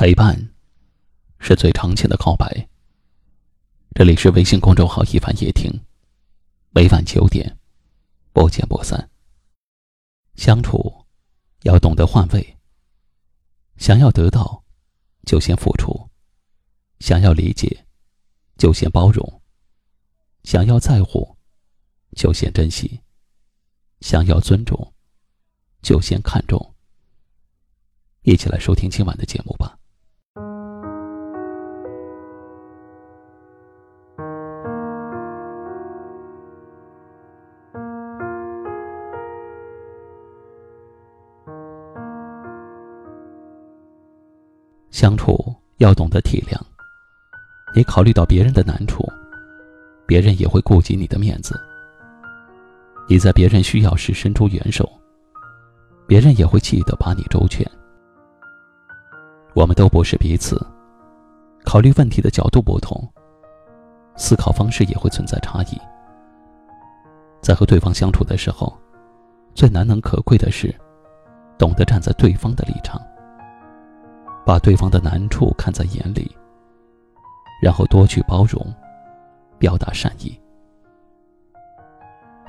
陪伴，是最长情的告白。这里是微信公众号“一凡夜听”，每晚九点，不见不散。相处，要懂得换位。想要得到，就先付出；想要理解，就先包容；想要在乎，就先珍惜；想要尊重，就先看重。一起来收听今晚的节目吧。相处要懂得体谅，你考虑到别人的难处，别人也会顾及你的面子。你在别人需要时伸出援手，别人也会记得把你周全。我们都不是彼此，考虑问题的角度不同，思考方式也会存在差异。在和对方相处的时候，最难能可贵的是，懂得站在对方的立场。把对方的难处看在眼里，然后多去包容，表达善意。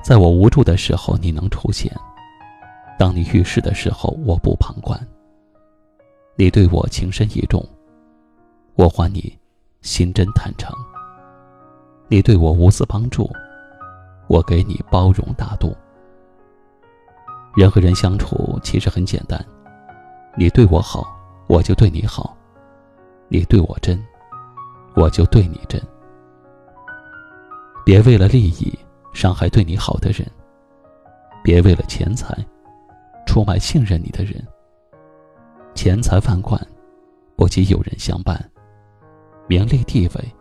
在我无助的时候，你能出现；当你遇事的时候，我不旁观。你对我情深意重，我还你心真坦诚。你对我无私帮助，我给你包容大度。人和人相处其实很简单，你对我好。我就对你好，你对我真，我就对你真。别为了利益伤害对你好的人，别为了钱财出卖信任你的人。钱财万贯，不及有人相伴；名利地位，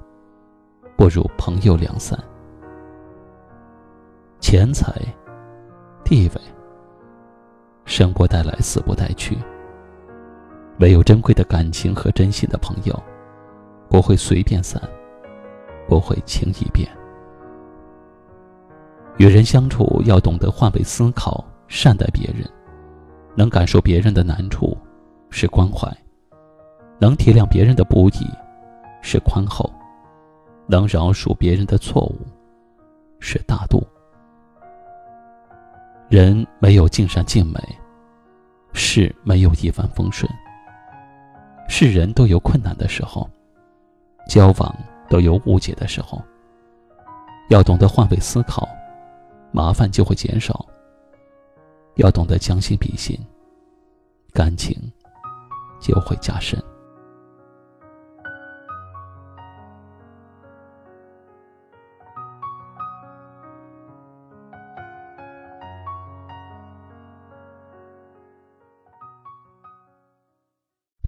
不如朋友两散。钱财、地位，生不带来，死不带去。唯有珍贵的感情和真心的朋友，不会随便散，不会轻易变。与人相处要懂得换位思考，善待别人，能感受别人的难处是关怀，能体谅别人的不易是宽厚，能饶恕别人的错误是大度。人没有尽善尽美，事没有一帆风顺。是人都有困难的时候，交往都有误解的时候。要懂得换位思考，麻烦就会减少。要懂得将心比心，感情就会加深。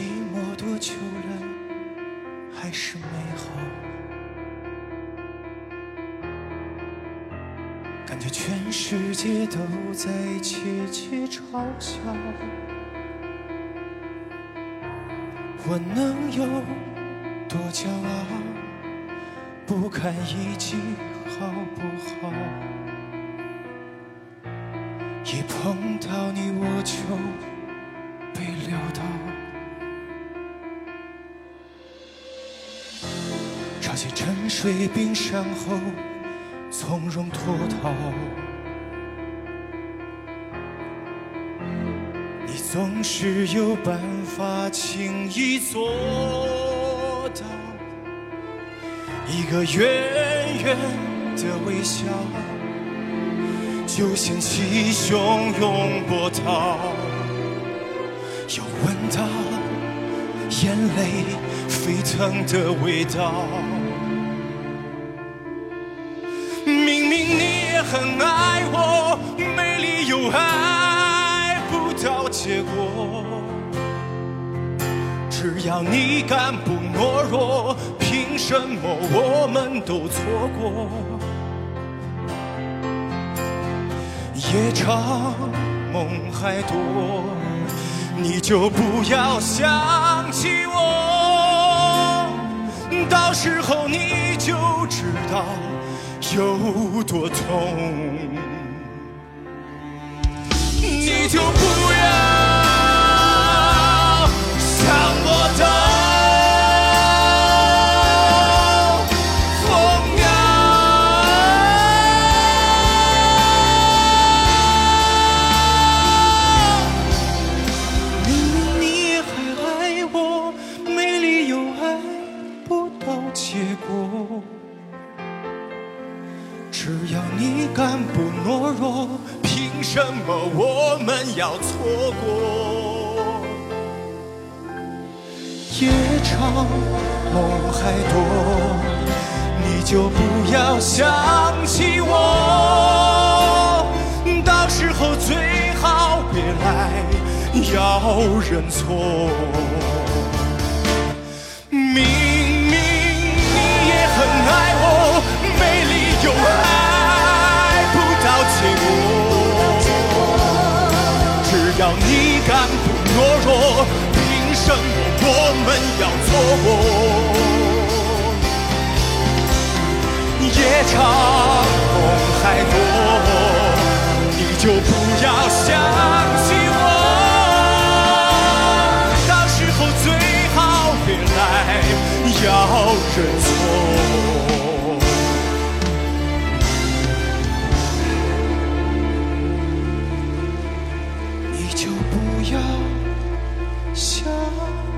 寂寞多久了，还是美好？感觉全世界都在窃窃嘲笑。我能有多骄傲？不堪一击，好不好？一碰到你，我就在沉睡冰山后，从容脱逃。你总是有办法轻易做到，一个远远的微笑，就掀起汹涌波涛，又闻到眼泪沸腾的味道。很爱我，没理由爱不到结果。只要你敢不懦弱，凭什么我们都错过？夜长梦还多，你就不要想起我，到时候你就知道有多痛你就不要想我。到疯掉明明你也还爱我没理由爱不到结果。只要你敢不懦弱，凭什么我们要错过，夜长梦还多，你就不要想起我，到时候最好别来要认错。什么我们要错过？夜长梦还多，你就不要想起我。到时候最好别来要认错。你就不要想。